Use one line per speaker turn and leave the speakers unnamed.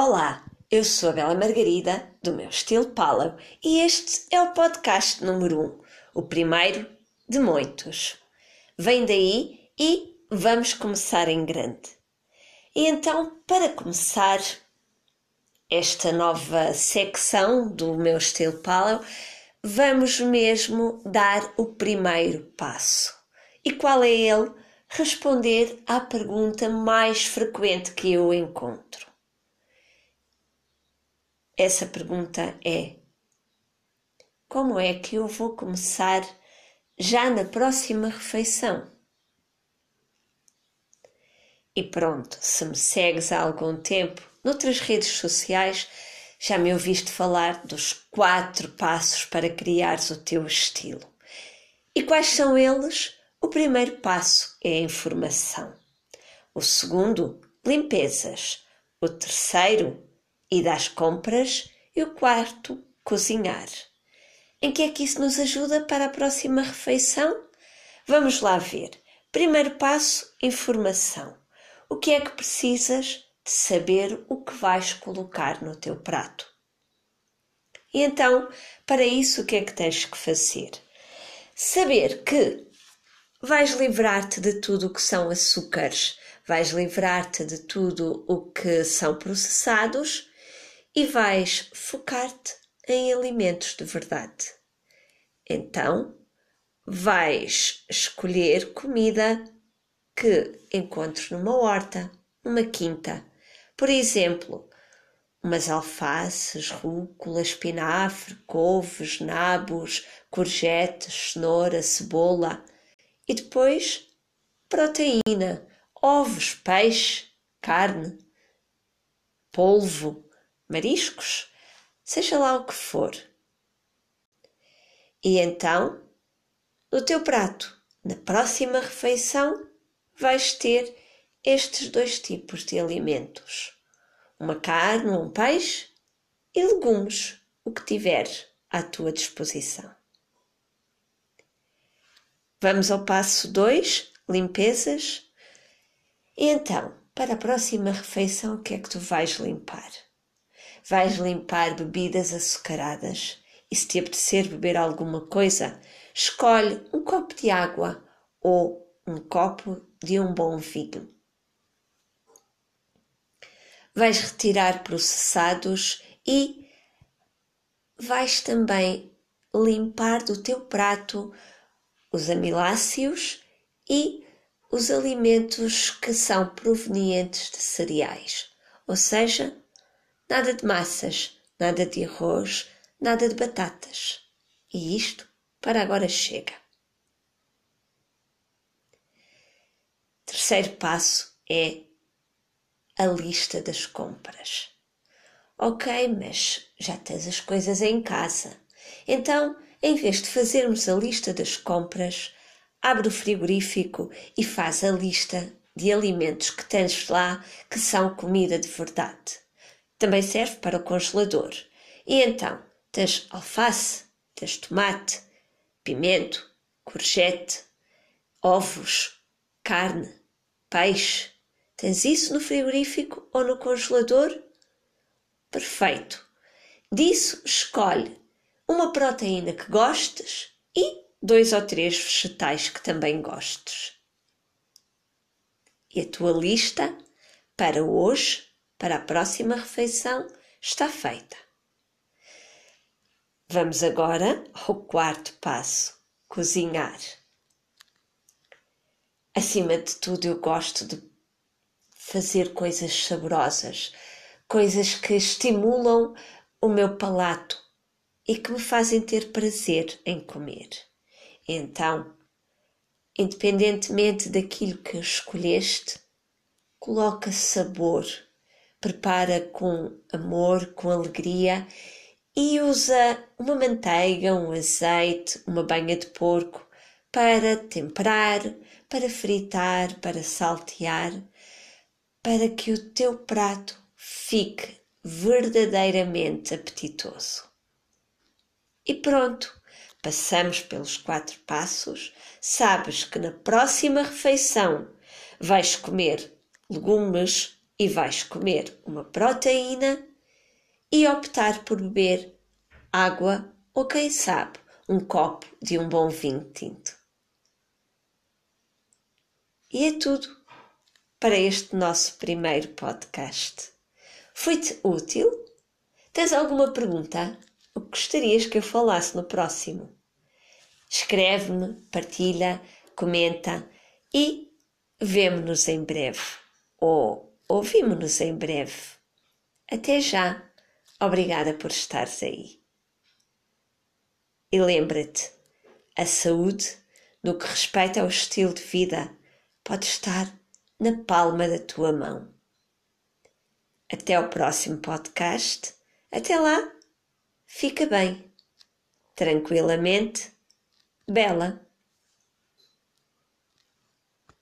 Olá, eu sou a Bela Margarida, do meu estilo Palau, e este é o podcast número 1, um, o primeiro de muitos. Vem daí e vamos começar em grande. E então, para começar esta nova secção do meu estilo Palau, vamos mesmo dar o primeiro passo. E qual é ele? Responder à pergunta mais frequente que eu encontro essa pergunta é: como é que eu vou começar já na próxima refeição? E pronto, se me segues há algum tempo noutras redes sociais, já me ouviste falar dos quatro passos para criares o teu estilo. E quais são eles? O primeiro passo é a informação. O segundo, limpezas. O terceiro, e das compras e o quarto, cozinhar. Em que é que isso nos ajuda para a próxima refeição? Vamos lá ver. Primeiro passo: informação. O que é que precisas de saber o que vais colocar no teu prato? E então, para isso, o que é que tens que fazer? Saber que vais livrar-te de tudo o que são açúcares, vais livrar-te de tudo o que são processados e vais focar-te em alimentos de verdade. Então, vais escolher comida que encontres numa horta, numa quinta. Por exemplo, umas alfaces, rúcula, espinafre, couves, nabos, courgettes, cenoura, cebola. E depois, proteína, ovos, peixe, carne, polvo, mariscos, seja lá o que for. E então, no teu prato, na próxima refeição, vais ter estes dois tipos de alimentos: uma carne ou um peixe e legumes, o que tiveres à tua disposição. Vamos ao passo 2, limpezas. E então, para a próxima refeição, o que é que tu vais limpar? Vais limpar bebidas açucaradas e se te apetecer beber alguma coisa, escolhe um copo de água ou um copo de um bom vinho. Vais retirar processados e vais também limpar do teu prato os amiláceos e os alimentos que são provenientes de cereais, ou seja, Nada de massas, nada de arroz, nada de batatas. E isto para agora chega. Terceiro passo é a lista das compras. Ok, mas já tens as coisas em casa. Então, em vez de fazermos a lista das compras, abre o frigorífico e faz a lista de alimentos que tens lá que são comida de verdade. Também serve para o congelador. E então, tens alface, tens tomate, pimento, courgette, ovos, carne, peixe. Tens isso no frigorífico ou no congelador? Perfeito. Disso escolhe uma proteína que gostes e dois ou três vegetais que também gostes. E a tua lista para hoje para a próxima refeição está feita. Vamos agora ao quarto passo: cozinhar. Acima de tudo, eu gosto de fazer coisas saborosas, coisas que estimulam o meu palato e que me fazem ter prazer em comer. Então, independentemente daquilo que escolheste, coloca sabor prepara com amor, com alegria e usa uma manteiga, um azeite, uma banha de porco para temperar, para fritar, para saltear, para que o teu prato fique verdadeiramente apetitoso. E pronto, passamos pelos quatro passos. Sabes que na próxima refeição vais comer legumes, e vais comer uma proteína e optar por beber água ou, quem sabe, um copo de um bom vinho tinto. E é tudo para este nosso primeiro podcast. Foi-te útil? Tens alguma pergunta? O que gostarias que eu falasse no próximo? Escreve-me, partilha, comenta e vemo-nos em breve. Ou ouvimos-nos em breve. Até já! Obrigada por estares aí. E lembra-te, a saúde, no que respeita ao estilo de vida, pode estar na palma da tua mão. Até ao próximo podcast. Até lá, fica bem, tranquilamente, bela.